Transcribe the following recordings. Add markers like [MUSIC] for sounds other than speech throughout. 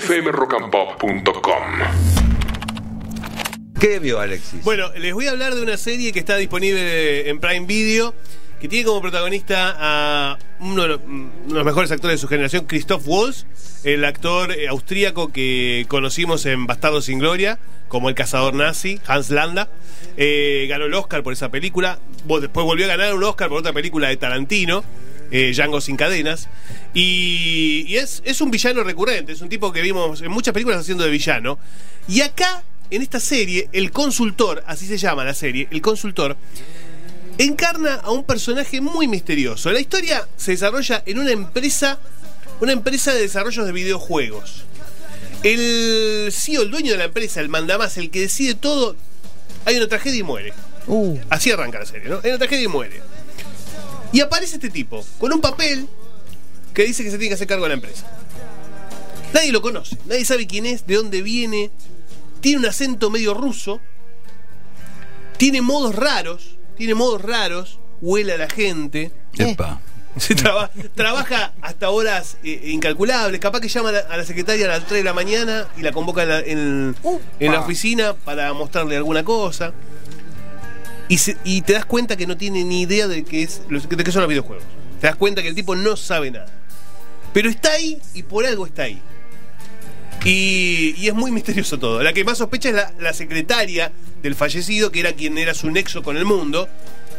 fmrockandpop.com. ¿Qué vio Alexis? Bueno, les voy a hablar de una serie que está disponible en Prime Video, que tiene como protagonista a uno de los, uno de los mejores actores de su generación, Christoph Waltz, el actor eh, austríaco que conocimos en Bastardo sin Gloria, como el cazador nazi, Hans Landa. Eh, ganó el Oscar por esa película, después volvió a ganar un Oscar por otra película de Tarantino. Eh, Django sin cadenas y, y es, es un villano recurrente, es un tipo que vimos en muchas películas haciendo de villano y acá en esta serie el consultor, así se llama la serie, el consultor encarna a un personaje muy misterioso. La historia se desarrolla en una empresa, una empresa de desarrollos de videojuegos. El CEO, el dueño de la empresa, el mandamás, el que decide todo, hay una tragedia y muere. Uh, Así arranca la serie, ¿no? Hay una tragedia y muere. Y aparece este tipo, con un papel que dice que se tiene que hacer cargo de la empresa. Nadie lo conoce, nadie sabe quién es, de dónde viene. Tiene un acento medio ruso. Tiene modos raros, tiene modos raros, huele a la gente. Epa. [LAUGHS] Se traba- trabaja hasta horas eh, incalculables. Capaz que llama a la, a la secretaria a las 3 de la mañana y la convoca en la, en- en la oficina para mostrarle alguna cosa. Y, se- y te das cuenta que no tiene ni idea de qué, es, de qué son los videojuegos. Te das cuenta que el tipo no sabe nada. Pero está ahí y por algo está ahí. Y, es muy [LAUGHS] misterioso todo. La que más sospecha es la, la secretaria del fallecido, que era quien era su nexo con el mundo,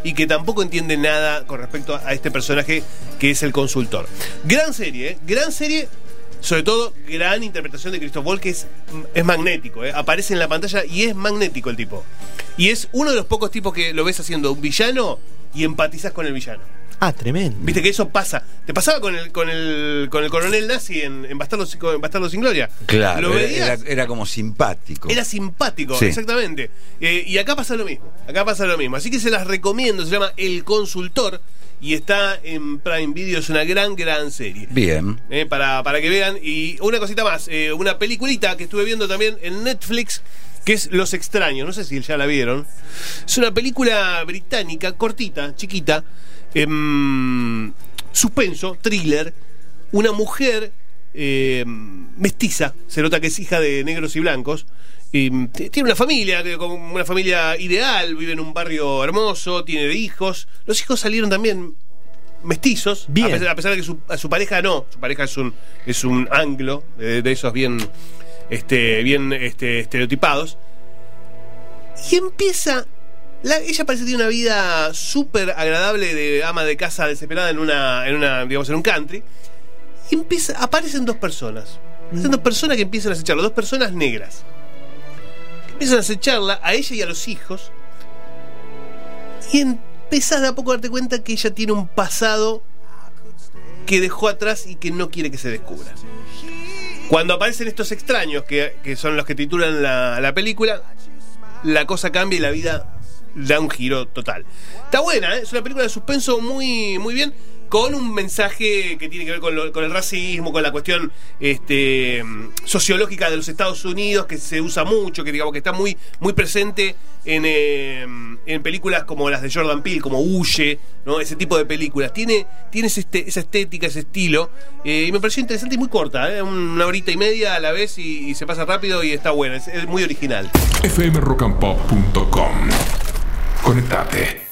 y que tampoco entiende nada con respecto a este personaje que es el consultor. Gran serie, ¿eh? gran serie, sobre todo gran interpretación de Christoph Waltz, que es, es magnético, ¿eh? aparece en la pantalla y es magnético el tipo. Y es uno de los pocos tipos que lo ves haciendo un villano y empatizas con el villano. ah, tremendo. Viste que eso pasa. Te pasaba con el, con el, con el coronel nazi en, en Bastardo, en Bastardo sin Gloria. Claro, Lo era, veías, era- era como simpático. era simpático, Sí. exactamente. Eh, y acá pasa lo mismo. Acá pasa lo mismo. Así que se las recomiendo. Se llama El Consultor. Y está en Prime Video. Es una gran, gran serie. Bien. Eh, para, para que vean. Y una cosita más. eh, una peliculita que estuve viendo también en Netflix. Que es Los Extraños. No sé si ya la vieron. Es una película británica, cortita, chiquita. em, suspenso, thriller. Una mujer em, mestiza. Se nota que es hija de negros y blancos. Y, mm, tiene una familia, como una familia ideal, vive en un barrio hermoso, tiene hijos. Los hijos salieron también mestizos, Bien. A, pesar, a pesar de que su, a su pareja no, su pareja es un, es un anglo, de esos bien, este, bien este, estereotipados. Y empieza. la- ella parece que tiene una vida súper agradable de ama de casa desesperada en una, en una, digamos, en un country. Y empieza, aparecen dos personas. Aparecen dos personas que empiezan a acecharla, dos personas negras. Empiezan a acecharla a ella y a los hijos. Y empezás de a poco a darte cuenta que ella tiene un pasado que dejó atrás y que no quiere que se descubra. Cuando aparecen estos extraños, que, que son los que titulan la, la película, la cosa cambia y la vida da un giro total. Está buena, ¿eh? es una película de suspenso muy, muy bien, con un mensaje que tiene que ver con, el racismo, con la cuestión este, sociológica de los Estados Unidos, que se usa mucho, que digamos que está muy, muy presente en, eh, en películas como las de Jordan Peele, como Huye, ese tipo de películas. Tiene, tiene este- esa estética, ese estilo, eh, y me pareció interesante y muy corta, ¿eh? una horita y media a la vez y, y se pasa rápido y está buena, es- es muy original. fmrockandpop.com. Conectate.